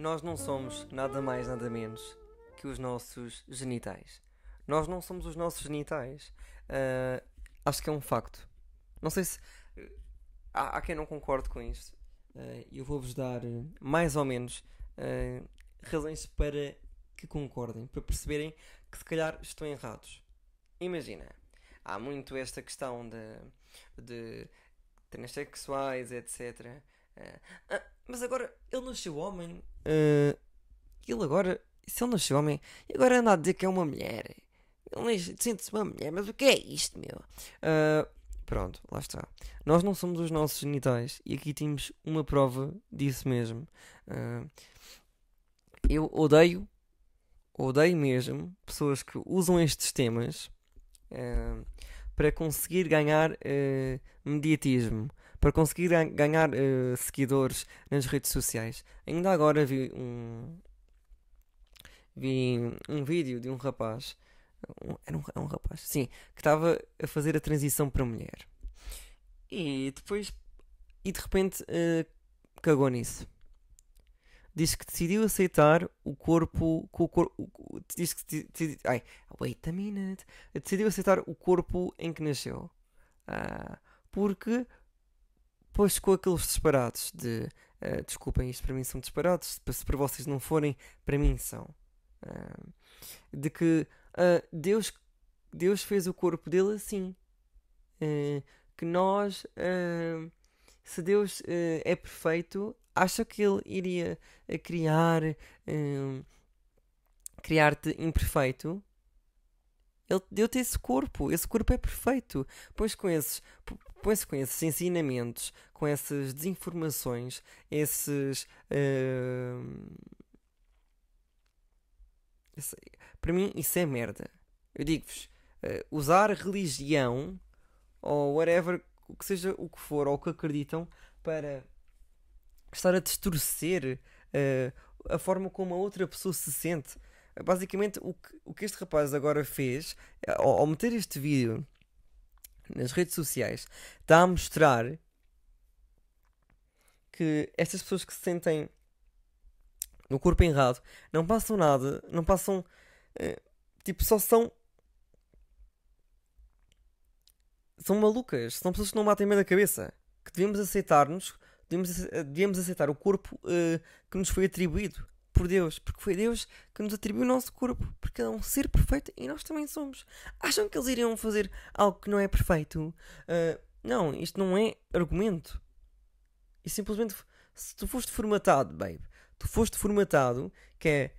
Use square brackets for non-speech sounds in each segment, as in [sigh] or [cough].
Nós não somos nada mais, nada menos que os nossos genitais. Nós não somos os nossos genitais. Uh, acho que é um facto. Não sei se. Há, há quem não concorde com isto. Uh, eu vou-vos dar mais ou menos uh, razões para que concordem, para perceberem que se calhar estão errados. Imagina, há muito esta questão de, de transexuais, etc. Uh, ah, mas agora ele nasceu homem. Uh, ele agora. Se ele nasceu homem, agora anda a dizer que é uma mulher. Ele sente-se uma mulher, mas o que é isto, meu? Uh, pronto, lá está. Nós não somos os nossos genitais e aqui temos uma prova disso mesmo. Uh, eu odeio, odeio mesmo pessoas que usam estes temas para conseguir ganhar mediatismo para conseguir ganhar uh, seguidores nas redes sociais. Ainda agora vi um vi um vídeo de um rapaz um, era um, um rapaz, sim, que estava a fazer a transição para mulher e depois e de repente uh, cagou nisso. Diz que decidiu aceitar o corpo. Com o corpo diz que. Decidi, ai, wait a minute. Decidiu aceitar o corpo em que nasceu. Uh, porque Pois com aqueles disparados de uh, desculpem, isto para mim são disparados, se para vocês não forem, para mim são. Uh, de que uh, Deus, Deus fez o corpo dele assim. que nós, se Deus é perfeito, acha que ele iria criar criar-te imperfeito? Ele deu-te esse corpo, esse corpo é perfeito. Pois com esses, põe-se com esses ensinamentos, com essas desinformações, esses. Uh... Esse, para mim, isso é merda. Eu digo-vos: uh, usar religião ou whatever, o que seja o que for, ou o que acreditam, para estar a distorcer uh, a forma como a outra pessoa se sente. Basicamente, o que, o que este rapaz agora fez, ao, ao meter este vídeo nas redes sociais está a mostrar que estas pessoas que se sentem no corpo errado não passam nada, não passam. Uh, tipo, só são. São malucas, são pessoas que não batem bem da cabeça. Que devemos aceitar-nos, devemos, devemos aceitar o corpo uh, que nos foi atribuído por Deus, porque foi Deus que nos atribuiu o nosso corpo, porque é um ser perfeito e nós também somos. Acham que eles iriam fazer algo que não é perfeito? Uh, não, isto não é argumento. E simplesmente, se tu foste formatado, babe, tu foste formatado que é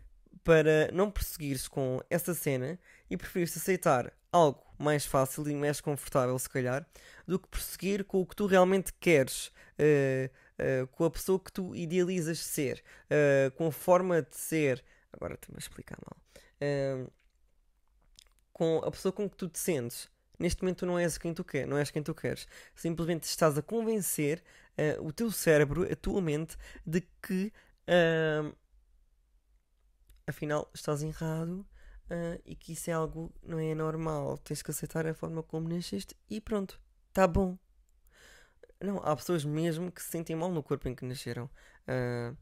para não prosseguires com essa cena e preferires aceitar algo mais fácil e mais confortável, se calhar, do que prosseguir com o que tu realmente queres. Uh, uh, com a pessoa que tu idealizas ser, uh, com a forma de ser. Agora estou-me a explicar mal. Uh, com a pessoa com que tu te sentes. Neste momento tu não és quem tu queres, não és quem tu queres. Simplesmente estás a convencer o teu cérebro, a tua mente, de que afinal estás errado e que isso é algo não é normal. Tens que aceitar a forma como nasceste e pronto, tá bom. Não, há pessoas mesmo que se sentem mal no corpo em que nasceram. Uh,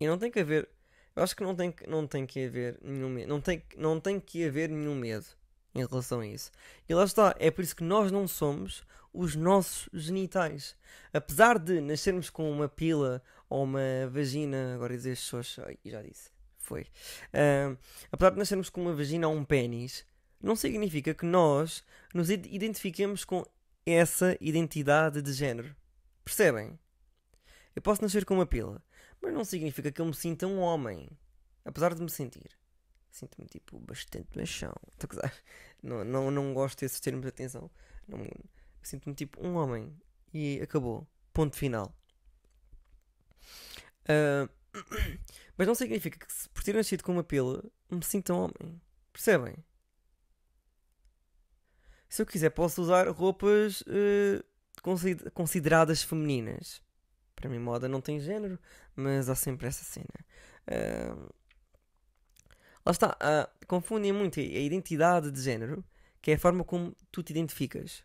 e não tem que haver. Eu acho que não tem, não tem que haver nenhum medo. Não tem, não tem que haver nenhum medo em relação a isso. E lá está. É por isso que nós não somos os nossos genitais. Apesar de nascermos com uma pila ou uma vagina. Agora dizer xoxa. Já disse. Foi. Uh, apesar de nascermos com uma vagina ou um pênis não significa que nós nos identifiquemos com essa identidade de género. Percebem? Eu posso nascer com uma pila, mas não significa que eu me sinta um homem. Apesar de me sentir. Sinto-me, tipo, bastante machão. [laughs] Não, não, não gosto desses termos de atenção. Sinto-me, tipo, um homem. E acabou. Ponto final. Uh, [clears throat] mas não significa que, por ter nascido com uma pila, me sinta um homem. Percebem? Se eu quiser, posso usar roupas uh, consideradas femininas. Para mim, moda não tem género, mas há sempre essa cena. Uh, lá está, uh, confundem muito a identidade de género, que é a forma como tu te identificas.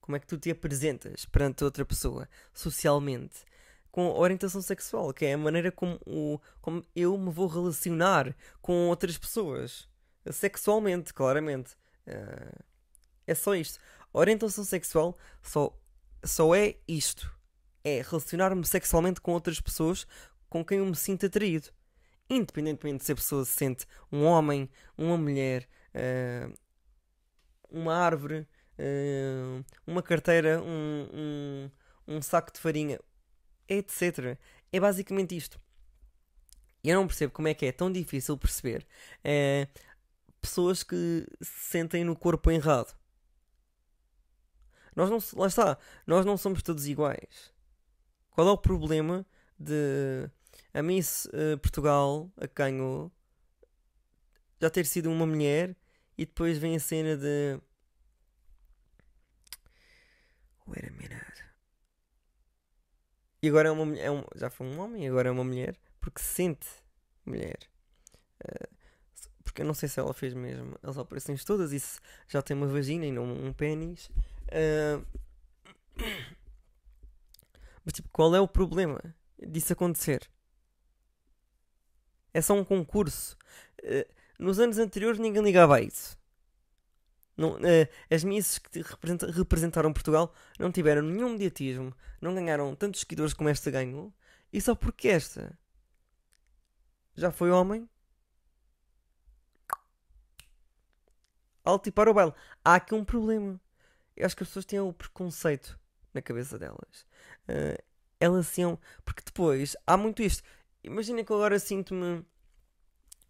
Como é que tu te apresentas perante outra pessoa, socialmente. com a orientação sexual, que é a maneira como, o, como eu me vou relacionar com outras pessoas. Sexualmente, claramente. Uh, é só isto. Orientação sexual só, só é isto. É relacionar-me sexualmente com outras pessoas com quem eu me sinto atraído. Independentemente se a pessoa se sente um homem, uma mulher, uh, uma árvore, uh, uma carteira, um, um, um saco de farinha, etc. É basicamente isto. Eu não percebo como é que é tão difícil perceber é, pessoas que se sentem no corpo errado. Nós não, lá está, nós não somos todos iguais. Qual é o problema de a Miss uh, Portugal, a ganhou, já ter sido uma mulher e depois vem a cena de. Wait a minute. E agora é uma é um, já foi um homem, agora é uma mulher, porque se sente mulher. Uh, porque eu não sei se ela fez mesmo as operações todas e já tem uma vagina e não um pênis. [coughs] Mas tipo, qual é o problema disso acontecer? É só um concurso. Uh, nos anos anteriores ninguém ligava a isso. Não, uh, as misses que representaram Portugal não tiveram nenhum mediatismo, não ganharam tantos seguidores como esta ganhou, e só porque esta já foi homem, alto e para o baile. Há aqui um problema. Eu acho que as pessoas têm o preconceito na cabeça delas. Uh, elas são. Porque depois há muito isto. Imagina que agora sinto-me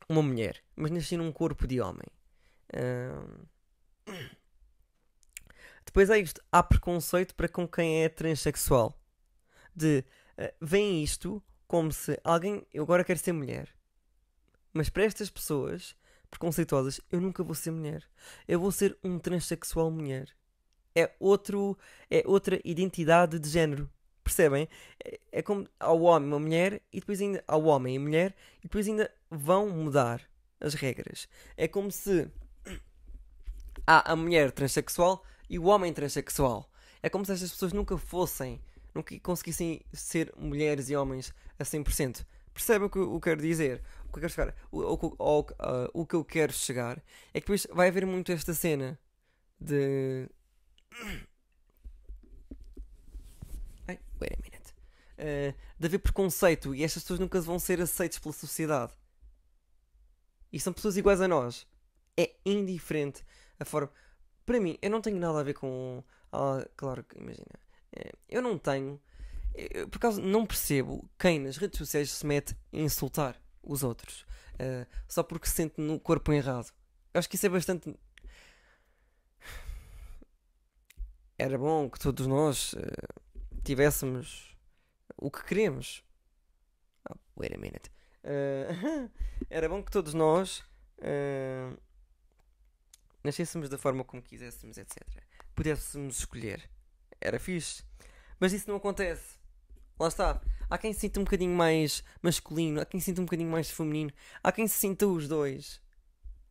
uma mulher, mas nasci num corpo de homem. Uh, depois é isto, há preconceito para com quem é transexual. De uh, vem isto como se alguém. Eu agora quero ser mulher. Mas para estas pessoas preconceituosas, eu nunca vou ser mulher. Eu vou ser um transexual mulher. É, outro, é outra identidade de género. Percebem? É, é como ao homem uma mulher e depois ainda ao homem e mulher e depois ainda vão mudar as regras. É como se há a mulher transexual e o homem transexual. É como se estas pessoas nunca fossem, nunca conseguissem ser mulheres e homens a 100%. Percebem o que eu quero dizer? O que eu quero chegar, o, o, o, uh, o que eu quero chegar é que depois vai haver muito esta cena de. Ai, wait a minute. Uh, de haver preconceito e estas pessoas nunca vão ser aceitas pela sociedade. E são pessoas iguais a nós. É indiferente a forma. Para mim, eu não tenho nada a ver com. Ah, claro que, imagina. É, eu não tenho. Eu, por causa. Não percebo quem nas redes sociais se mete a insultar os outros. Uh, só porque se sente no corpo errado. Eu acho que isso é bastante. Era bom que todos nós uh, tivéssemos o que queremos. Oh, wait a minute. Uh, [laughs] era bom que todos nós nascêssemos da forma como quiséssemos, etc. Pudéssemos escolher. Era fixe. Mas isso não acontece. Lá está. Há quem se sinta um bocadinho mais masculino, há quem se sinta um bocadinho mais feminino, há quem se sinta os dois.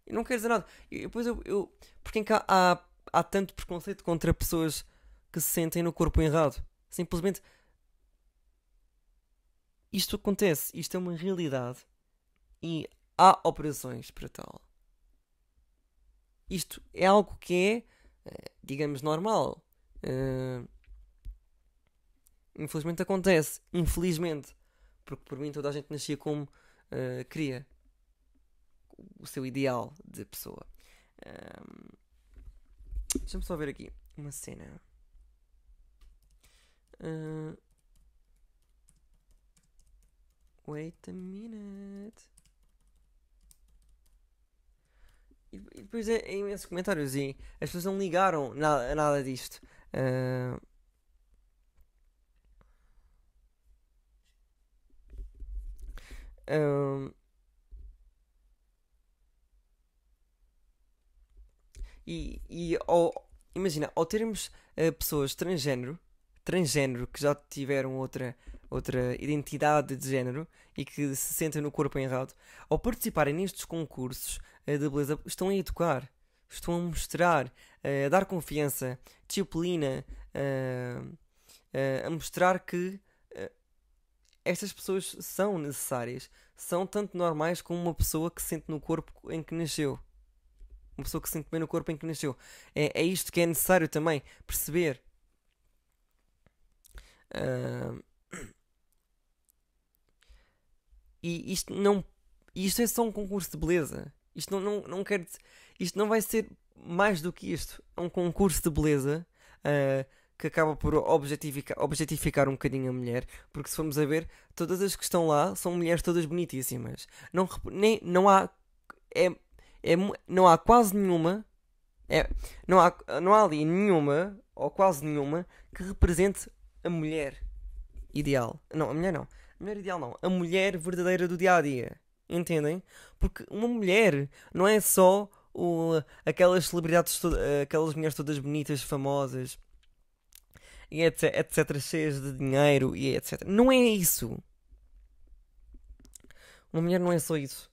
Eu não quero dizer nada. E depois eu. eu porque há, há, há tanto preconceito contra pessoas que se sentem no corpo errado? Simplesmente. Isto acontece, isto é uma realidade e há operações para tal. Isto é algo que é, eh, digamos, normal. Uh, infelizmente acontece. Infelizmente. Porque por mim toda a gente nascia como uh, queria. O seu ideal de pessoa. Um, Deixa-me só ver aqui uma cena. Uh, wait a minute. E, depois é, é imensos comentários e as pessoas não ligaram nada, nada disto. Uh... Um... E, e imagina, ao termos uh, pessoas transgênero, transgênero que já tiveram outra, outra identidade de género e que se sentem no corpo errado, ao participarem nestes concursos uh, de beleza, estão a educar, estão a mostrar, uh, a dar confiança, disciplina, a mostrar que estas pessoas são necessárias. São tanto normais como uma pessoa que sente no corpo em que nasceu. Uma pessoa que sente bem no corpo em que nasceu. É, é isto que é necessário também perceber. Uh, e isto não. Isto é só um concurso de beleza. Isto não, não, não quer. Isto não vai ser mais do que isto. É um concurso de beleza. Uh, que acaba por objetificar, objetificar um bocadinho a mulher, porque se formos a ver, todas as que estão lá são mulheres todas bonitíssimas. Não, nem, não há. É, é, não há quase nenhuma. É, não, há, não há ali nenhuma, ou quase nenhuma, que represente a mulher ideal. Não, a mulher não. A mulher ideal não. A mulher verdadeira do dia a dia. Entendem? Porque uma mulher não é só o, aquelas celebridades, aquelas mulheres todas bonitas, famosas e etc, etc, cheias de dinheiro e etc. Não é isso. Uma mulher não é só isso.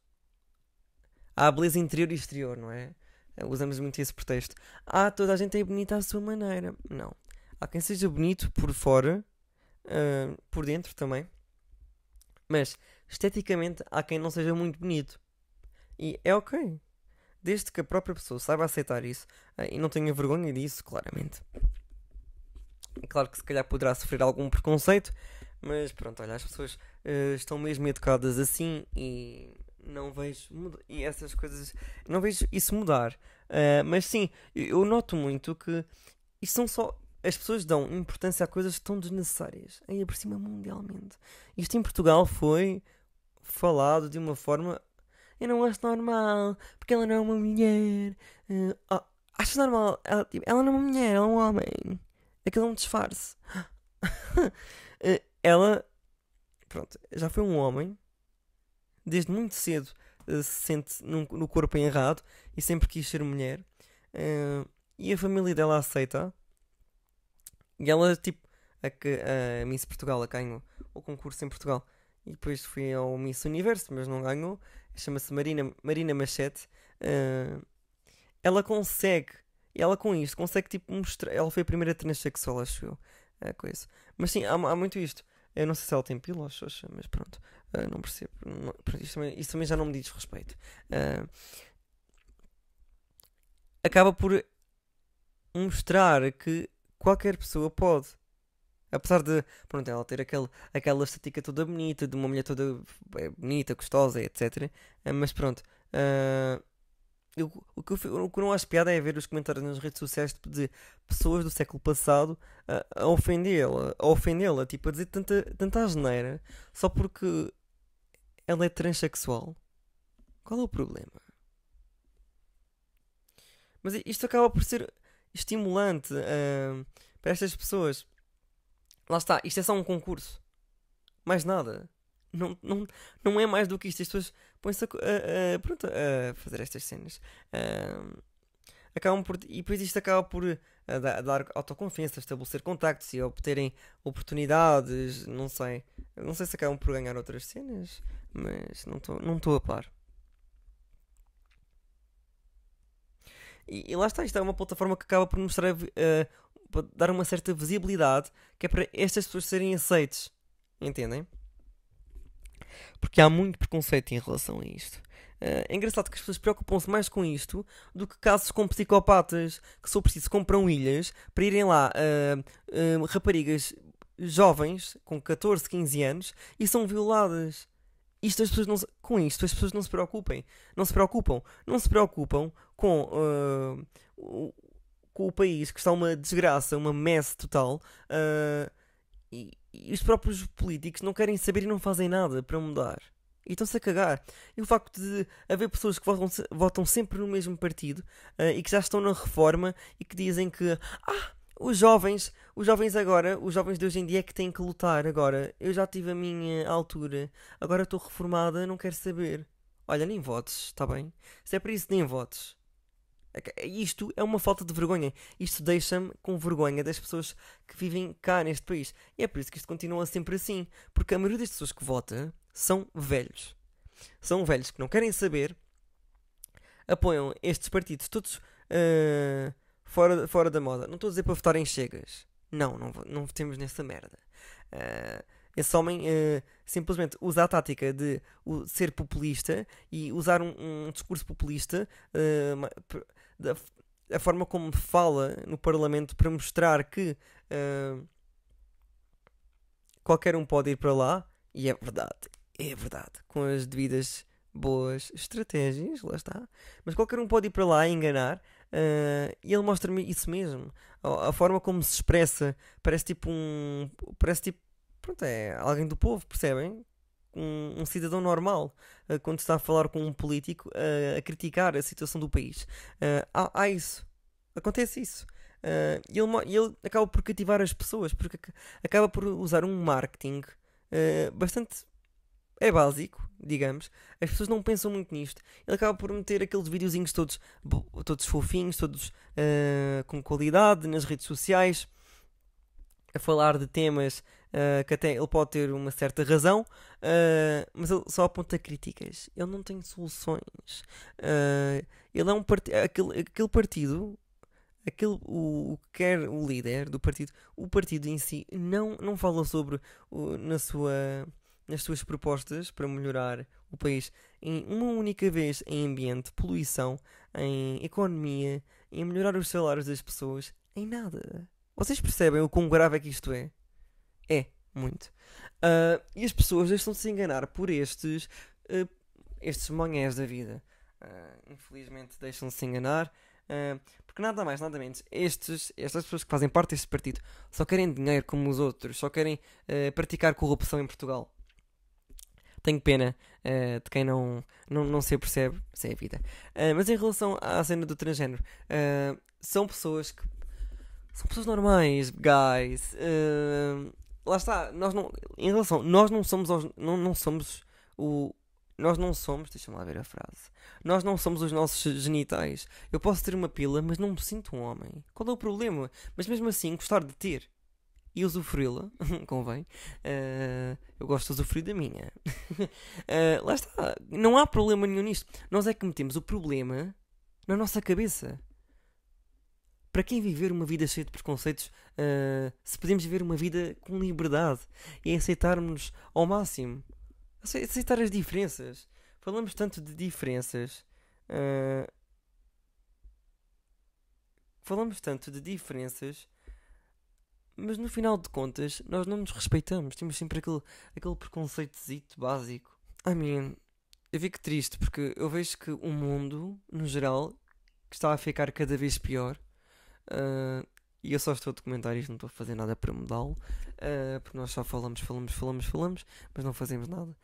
Há beleza interior e exterior, não é? Usamos muito esse pretexto. Ah, toda a gente é bonita à sua maneira. Não. Há quem seja bonito por fora, uh, por dentro também. Mas, esteticamente, há quem não seja muito bonito. E é ok. Desde que a própria pessoa saiba aceitar isso uh, e não tenha vergonha disso, claramente. Claro que se calhar poderá sofrer algum preconceito, mas pronto, olha, as pessoas uh, estão mesmo educadas assim e não vejo e essas coisas não vejo isso mudar. Uh, mas sim, eu noto muito que isto são só as pessoas dão importância a coisas tão desnecessárias, ainda por cima mundialmente. Isto em Portugal foi falado de uma forma eu não acho normal, porque ela não é uma mulher. Uh, oh, acho normal, ela, tipo, ela não é uma mulher, ela é um homem. Aquilo é um disfarce. uh, [laughs] ela, pronto, já foi um homem, desde muito cedo uh, se sente num, no corpo errado e sempre quis ser mulher. e a família dela aceita. E ela, tipo, a, a Miss Portugal a ganhou o concurso em Portugal. E depois foi ao Miss Universo, mas não ganhou. Chama-se Marina, Marina Machete. Uh, ela consegue, ela com isto, consegue tipo mostrar. Ela foi a primeira transexual, acho eu. A coisa. Mas sim, há, há muito isto. Eu não sei se ela tem xoxa, mas pronto. Uh, não percebo. Não, isto, também, também, já não me diz respeito. Uh, acaba por mostrar que qualquer pessoa pode. Apesar de, pronto, ela ter aquele, aquela estética toda bonita, de uma mulher toda é, bonita, gostosa, etc. Eh, mas pronto. Uh, eu, o, que eu, o que não acho piada é ver os comentários nas redes sociais tipo, de pessoas do século passado a, ofendê-la, a ofendê-la, tipo, a dizer tanta, tanta asneira só porque ela é transexual. Qual é o problema? Mas isto acaba por ser estimulante uh, para estas pessoas. Lá está, isto é só um concurso. Mais nada. Não, não, não é mais do que isto. As pessoas põem-se a, a, a, pronto, a fazer estas cenas. Uh, acabam por, e depois isto acaba por uh, dar, dar autoconfiança, estabelecer contactos e obterem oportunidades. Não sei. Não sei se acabam por ganhar outras cenas, mas não estou não a par. E, e, lá está, isto é uma plataforma que acaba por mostrar, uh, dar uma certa visibilidade, que é para estas pessoas serem aceites. Entendem? Porque há muito preconceito em relação a isto. Uh, é engraçado que as pessoas preocupam-se mais com isto do que casos com psicopatas que, se preciso, compram ilhas para irem lá uh, raparigas jovens com 14, 15 anos e são violadas isto as pessoas não se, com isto as pessoas não se preocupem. Não se preocupam. Não se preocupam com, uh, o, com o país que está uma desgraça, uma mess total. Uh, e, e, os próprios políticos não querem saber e não fazem nada para mudar. E estão-se a cagar. E o facto de haver pessoas que votam, votam sempre no mesmo partido uh, e que já estão na reforma e que dizem que ah, os jovens, os jovens agora, os jovens de hoje em dia é que têm que lutar agora. Eu já tive a minha altura, agora estou reformada, não quero saber. Olha, nem votes, está bem? Se é para isso, nem votes. É isto é uma falta de vergonha. Isto deixa-me com vergonha das pessoas que vivem cá neste país. E é por isso que isto continua sempre assim. Porque a maioria das pessoas que vota são velhos. São velhos que não querem saber, apoiam estes partidos todos. Uh, fora, fora da moda. Não estou a dizer para votarem chegas. Não, não, não votemos nessa merda. Uh, Esse homem uh, simplesmente usa a tática de ser populista e usar um, um discurso populista uh, da, a forma como fala no Parlamento para mostrar que qualquer um pode ir para lá, e é verdade, é verdade, com as devidas boas estratégias, lá está, mas qualquer um pode ir para lá e enganar. Uh, e ele mostra-me isso mesmo. A, a, forma como se expressa parece tipo um. Parece tipo pronto, é alguém do povo, percebem? Um, um cidadão normal, uh, quando está a falar com um político uh, a criticar a situação do país. Uh, há, há, isso. Acontece isso. e ele, ele acaba por cativar as pessoas, porque acaba por usar um marketing bastante. É básico, digamos. As pessoas não pensam muito nisto. Ele acaba por meter aqueles videozinhos todos, todos fofinhos, todos com qualidade nas redes sociais, a falar de temas uh, que até ele pode ter uma certa razão, uh, mas ele só aponta críticas. Ele não tem soluções. Uh, ele é um partido. Aquele, aquele partido. Aquele, o, o que quer o líder do partido, o partido em si não, não fala sobre o, na sua, nas suas propostas para melhorar o país em uma única vez em ambiente, poluição, em economia, em melhorar os salários das pessoas, em nada. Vocês percebem o quão grave é que isto é? É, muito. Uh, e as pessoas deixam-se enganar por estes, uh, estes monhés da vida. Uh, infelizmente deixam-se enganar. porque nada mais, nada menos, estes, estas pessoas que fazem parte deste partido só querem dinheiro como os outros, só querem praticar corrupção em Portugal. Tenho pena uh, de quem não, não, não se percebe, isso é a vida. Uh, mas em relação à cena do transgênero, uh, são pessoas que. São pessoas normais, guys lá está, nós não, em relação, nós não somos, os, não, não somos o, nós não somos, deixa-me lá ver a frase, nós não somos os nossos genitais. Eu posso ter uma pila, mas não me sinto um homem. Qual é o problema? Mas mesmo assim, gostar de ter e usufruí-la, [laughs] convém. Uh, eu gosto de usufruir da minha. uh, [laughs] lá está, não há problema nenhum nisto. Nós é que metemos o problema na nossa cabeça para quem viver uma vida cheia de preconceitos, uh, se podemos viver uma vida com liberdade e aceitarmos ao máximo, aceitar as diferenças. Falamos tanto de diferenças. Falamos tanto de diferenças, mas no final de contas nós não nos respeitamos. Temos sempre aquele, aquele preconceitozito básico. I mean, eu fico triste porque eu vejo que o mundo, no geral, está a ficar cada vez pior Uh, e eu só estou a documentar isto, não estou a fazer nada para mudá-lo, uh, porque nós só falamos, falamos, falamos, falamos, mas não fazemos nada.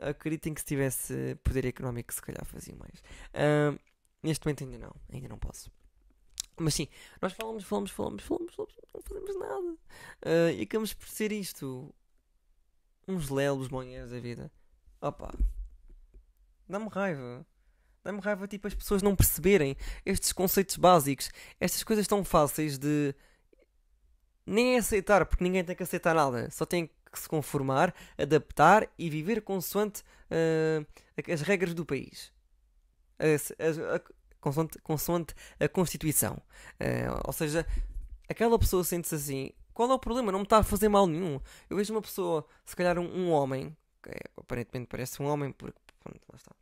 Acreditem que se tivesse poder económico, se calhar fazia mais. Uh, neste momento ainda não, ainda não posso. Mas sim, nós falamos, falamos, falamos, falamos, falamos não fazemos nada. Uh, e acabamos por ser isto. Uns lelos monheiros da vida. Opa. Dá-me raiva. Dá-me raiva tipo as pessoas não perceberem estes conceitos básicos, estas coisas tão fáceis de nem aceitar, porque ninguém tem que aceitar nada, só tem que se conformar, adaptar e viver consoante uh, as regras do país. Consoante, consoante, a Constituição. Uh, ou seja, aquela pessoa sente-se assim. Qual é o problema? Não me está a fazer mal nenhum. Eu vejo uma pessoa, se calhar um, um homem, que é, aparentemente parece um homem, porque pronto, lá está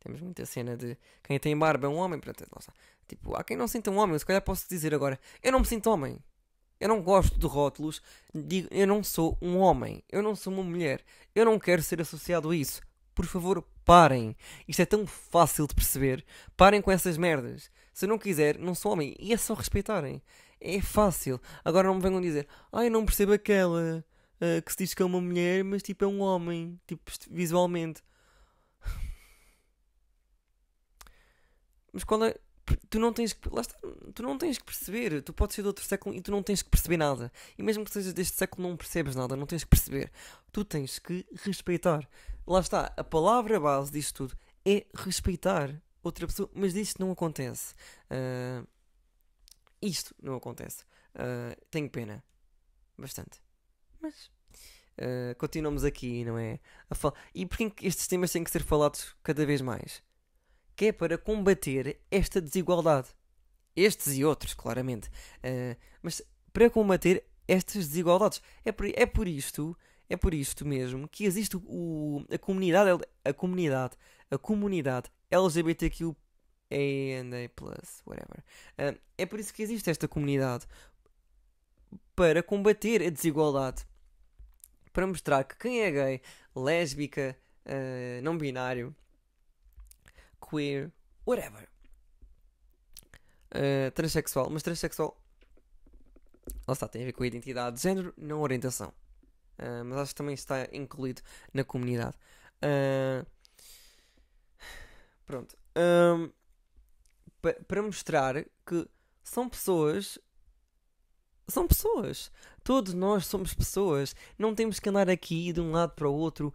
temos muita cena de quem tem barba é um homem. Portanto, lá está. Tipo, há quem não sinta um homem. Se calhar posso dizer agora: eu não me sinto homem. Eu não gosto de rótulos. Digo, eu não sou um homem. Eu não sou uma mulher. Eu não quero ser associado a isso. Por favor, parem. Isto é tão fácil de perceber. Parem com essas merdas. Se não quiser, não sou homem. E é só respeitarem. É fácil. Agora não me venham dizer: ai, não percebo aquela uh, que se diz que é uma mulher, mas tipo é um homem. Tipo, visualmente. Mas qual é. Tu não tens que. Lá está, tu não tens que perceber. Tu podes ser de outro século e tu não tens que perceber nada. E mesmo que sejas deste século, não percebes nada. Não tens que perceber. Tu tens que respeitar. Lá está. A palavra base disto tudo é respeitar outra pessoa. Mas isto não acontece. Uh, isto não acontece. Uh, tenho pena. Bastante. Mas. Uh, continuamos aqui, não é? E porquê que estes temas têm que ser falados cada vez mais? Que é para combater esta desigualdade. Estes e outros, claramente. Uh, mas para combater estas desigualdades. É por, é por isto, É por isto mesmo que existe o, a comunidade, a comunidade, a comunidade LGBTQ plus, whatever. Uh, é por isso que existe esta comunidade para combater a desigualdade, para mostrar que quem é gay, lésbica, uh, não binário, queer, whatever, uh, transexual, mas transexual, lá está, tem a ver com a identidade de género, não orientação. Uh, mas acho que também está incluído na comunidade. Uh, pronto. Um, para mostrar que são pessoas. São pessoas. Todos nós somos pessoas. Não temos que andar aqui de um lado para o outro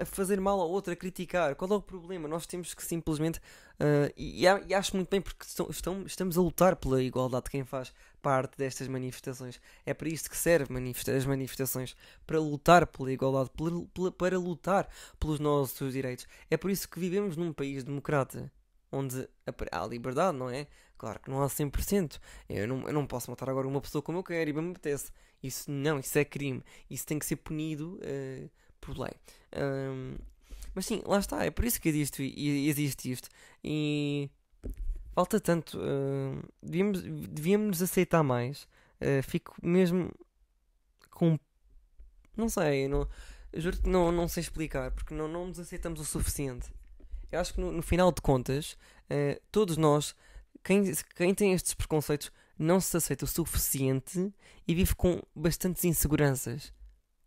a, fazer mal ao outro, a criticar. Qual é o problema? Nós temos que simplesmente. Uh, e, e, acho muito bem porque estão, estão, estamos a lutar pela igualdade de quem faz parte destas manifestações. É para isto que servem manifesta as manifestações para lutar pela igualdade, para, para, para lutar pelos nossos direitos. É por isso que vivemos num país democrata onde há liberdade, não é? Claro que não há 100%. Eu não, eu não posso matar agora uma pessoa como eu quero e bem me apetece. Isso não, isso é crime. Isso tem que ser punido uh, por lei. Um, mas sim, lá está, é por isso que existe, existe isto. E falta tanto. Uh, devíamos, devíamos nos aceitar mais. Uh, fico mesmo com. Não sei, não, juro que não, não sei explicar, porque não, não nos aceitamos o suficiente. Eu acho que no, no final de contas, uh, todos nós, quem, quem tem estes preconceitos, não se aceita o suficiente e vive com bastantes inseguranças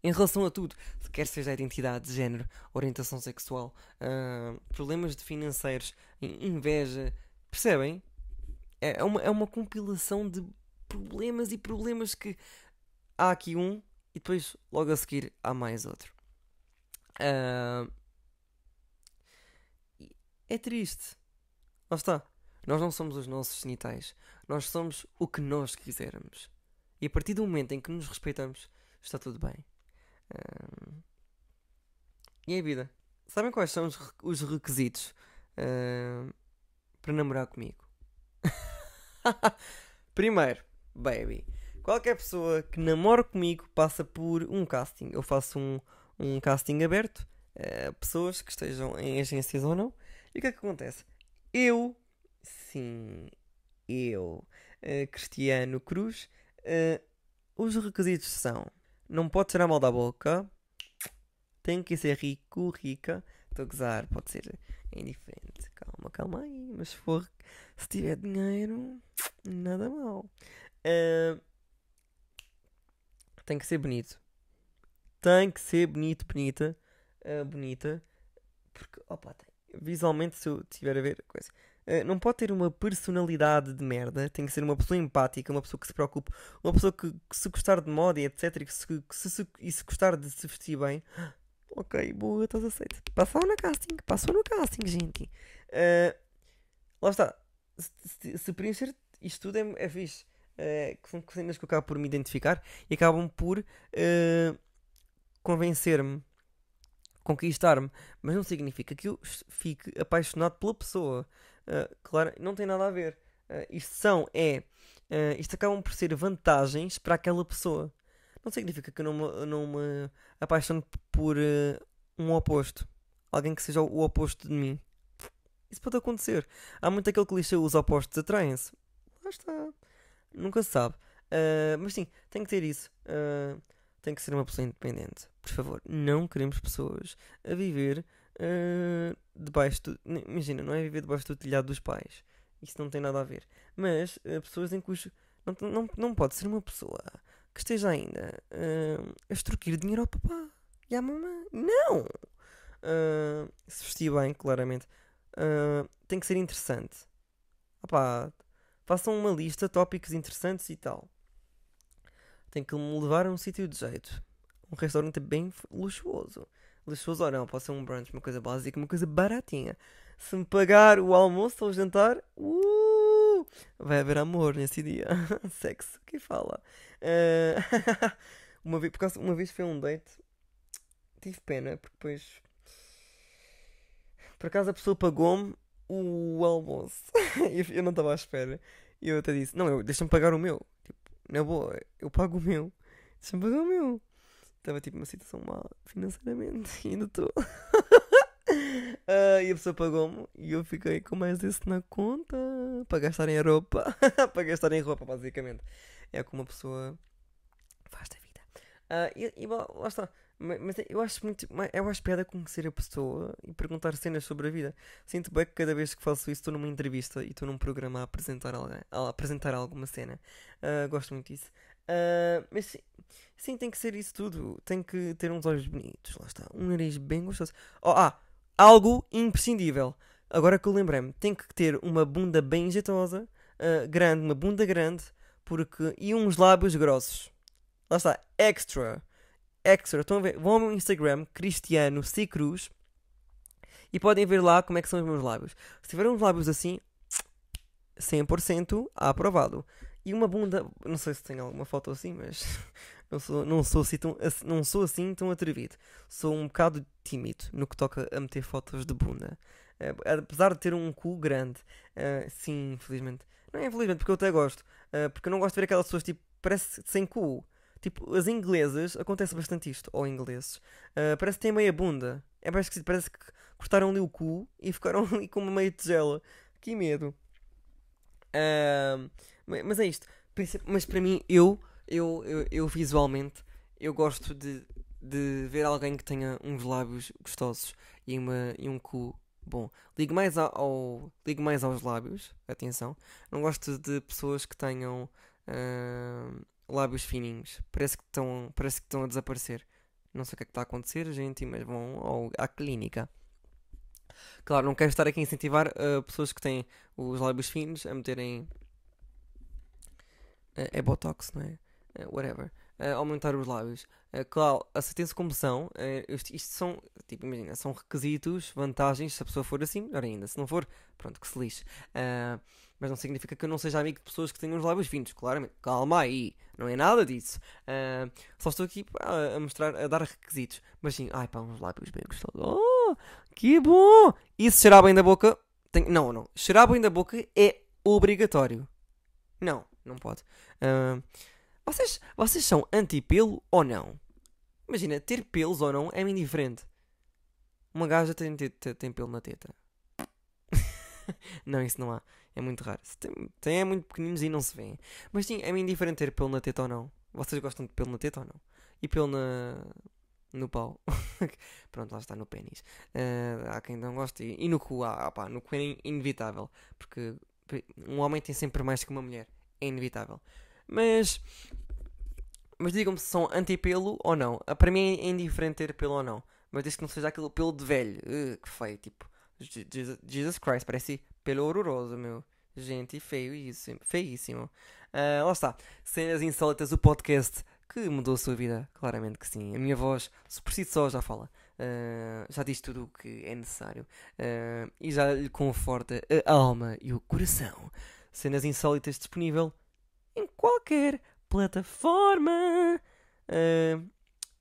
em relação a tudo, quer seja a identidade de género, orientação sexual, uh, problemas de financeiros, inveja, percebem? É, é uma, é uma compilação de problemas e problemas que há aqui um e depois logo a seguir há mais outro. Uh, é triste. Lá está. Nós não somos os nossos genitais. Nós somos o que nós quisermos. E a partir do momento em que nos respeitamos, está tudo bem. Uh... E a vida? Sabem quais são os, os requisitos uh... para namorar comigo? [laughs] Primeiro, baby. Qualquer pessoa que namora comigo passa por um casting. Eu faço um, um casting aberto. Uh, pessoas que estejam em agências ou não. E o que é que acontece? Eu, sim, eu, uh, Cristiano Cruz, uh, os requisitos são não pode ser a mal da boca. Tem que ser rico, rica. Estou a gozar, pode ser indiferente. Calma, calma aí. Mas se for, se tiver dinheiro, nada mal. Uh, tem que ser bonito. Tem que ser bonito, bonita. Uh, bonita. Porque, opa, tem. visualmente, se eu estiver a ver coisa. Eh, não pode ter uma personalidade de merda, tem que ser uma pessoa empática, uma pessoa que se preocupe, uma pessoa que, que se gostar de moda e etc. E, que se, que se, e se gostar de se vestir bem, [gasps] ok, boa, estás aceito. Passou no casting, passou no casting, gente. Uh, lá está. Se, se, preencher isto tudo é, é fixe. Uh, que são coisas que eu acabo por me identificar e acabam por uh, convencer-me, conquistar-me. Mas não significa que eu fique apaixonado pela pessoa. Uh, claro, não tem nada a ver. Uh, isto são, é. Uh, isto acabam por ser vantagens para aquela pessoa. Não significa que eu não me, não me apaixone por uh, um oposto. Alguém que seja o oposto de mim. Isso pode acontecer. Há muito aquele clichê, os opostos atraem-se. Lá está. Nunca se sabe. Mas sim, tem que ter isso. Tem que ser uma pessoa independente. Por favor, não queremos pessoas a viver uh, debaixo do. Imagina, não é viver debaixo do telhado dos pais. Isso não tem nada a ver. Mas uh, pessoas em cujo. Não, não, não pode ser uma pessoa que esteja ainda uh, a extorquir dinheiro ao papá e à mamãe. Não! Uh, se vestir bem, claramente. Uh, tem que ser interessante. Opá, façam uma lista, tópicos interessantes e tal. Tem que me levar a um sítio de jeito. Um restaurante bem luxuoso luxuoso ou não, pode ser um brunch, uma coisa básica, uma coisa baratinha. Se me pagar o almoço ou o jantar, uh, vai haver amor nesse dia. [laughs] Sexo, que fala. Uh, [laughs] uma, vez, por causa, uma vez foi um date, tive pena, porque depois. Por acaso a pessoa pagou-me o almoço. [laughs] eu não estava à espera. E eu até disse: Não, deixa-me pagar o meu. Tipo, na boa, eu pago o meu. deixa-me pagar o meu. Estava tipo numa situação má financeiramente e [laughs] ainda estou. [laughs] Ah, e a pessoa pagou-me e eu fiquei com mais esse na conta para gastar em roupa. [laughs] para gastar em roupa, basicamente. É como uma pessoa faz da vida. Ah, e, e lá está. Ma- Mas eu acho muito. Eu acho piada conhecer a pessoa e perguntar cenas sobre a vida. Sinto bem que cada vez que faço isso estou numa entrevista e estou num programa a apresentar, alguém, a apresentar alguma cena. Ah, gosto muito disso. Ah, mas sim, sim, tem que ser isso tudo. Tem que ter uns olhos bonitos. Lá está. Um nariz bem gostoso. Oh, ah, algo imprescindível. Agora que eu lembrei-me, tem que ter uma bunda bem jeitosa, ah, grande, uma bunda grande, porque e uns lábios grossos. Lá está, extra. Extra. Estão a ver? Vão ao meu Instagram, Cristiano C. Cruz, e podem ver lá como é que são os meus lábios. Se tiver uns lábios assim, 100% aprovado. E uma bunda, não sei se tem alguma foto assim, mas [laughs] não sou, não sou, assim, tão, não sou assim tão atrevido. Sou um bocado tímido no que toca a meter fotos de bunda. Eh, apesar de ter um cu grande, eh, sim, infelizmente. Não é infelizmente, porque eu até gosto. eh, porque eu não gosto de ver aquelas pessoas tipo, parece sem cu. Tipo, as inglesas, acontece bastante isto, ou ingleses, eh, parece que têm meia bunda. É mais esquisito, parece que cortaram ali o cu e ficaram [laughs] ali com uma meia tigela. Que medo. Ma- mas é isto. Mas para mim, eu, eu, eu, eu visualmente, eu gosto de, de ver alguém que tenha uns lábios gostosos e, uma, e um cu bom. Ligo mais ao, ao- ligo mais aos lábios, atenção. Não gosto de pessoas que tenham ahm, lábios fininhos. Parece que estão, parece que estão a desaparecer. Não sei o que é que está a acontecer, gente, mas vão ao- à clínica. Claro, não quero estar aqui a incentivar uh, pessoas que têm os lábios finos a meterem. uh, é botox, não é? Uh, whatever. Uh, aumentar os lábios. Uh, claro, aceitem-se como são. Uh, isto, isto são, tipo, imagina, são requisitos, vantagens. Se a pessoa for assim, melhor ainda. Se não for, pronto, que se lixe. Uh, mas não significa que eu não seja amigo de pessoas que tenham os lábios finos, claramente. Calma aí, não é nada disso. Uh, só estou aqui pá, a mostrar, a dar requisitos. Mas sim, ai pá, uns lábios bem gostosos. Oh, que bom! E se cheirar bem da boca. Tem... Não, não. Cheirar bem da boca é obrigatório. Não, não pode. Ah, vocês, vocês são anti-pelo ou não? Imagina, ter pelos ou não é indiferente. Uma gaja tem, tem, tem pelo na teta. [laughs] não, isso não há. É muito raro. Tem, tem é muito pequeninos e não se vêem. Mas sim, é indiferente ter pelo na teta ou não. Vocês gostam de pelo na teta ou não? E pelo na. no pau. [laughs] Pronto, lá está no pênis. Ah, há quem não goste. E, e no cu, ah, pá, no cu é in- inevitável. Porque um homem tem sempre mais que uma mulher. É inevitável. Mas. Mas digam-me se são anti-pelo ou não. Ah, Para mim é indiferente ter pelo ou não. Mas desde que não seja aquele pelo de velho. Uh, que feio, tipo. Je- Jesus, Christ, parece pelo horroroso, meu. Gente, feio isso. Feíssimo. Ah, lá está. Cenas insólitas, o podcast que mudou a sua vida. Claramente que sim. A minha voz, se por si só, já fala. Ah, já diz tudo o que é necessário. Ah, e já lhe conforta a alma e o coração. Cenas insólitas disponível em qualquer plataforma ah,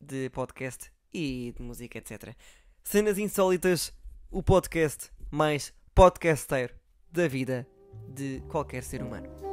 de podcast e de música, etc. Cenas insólitas, o podcast mais podcasteiro da vida de qualquer ser humano.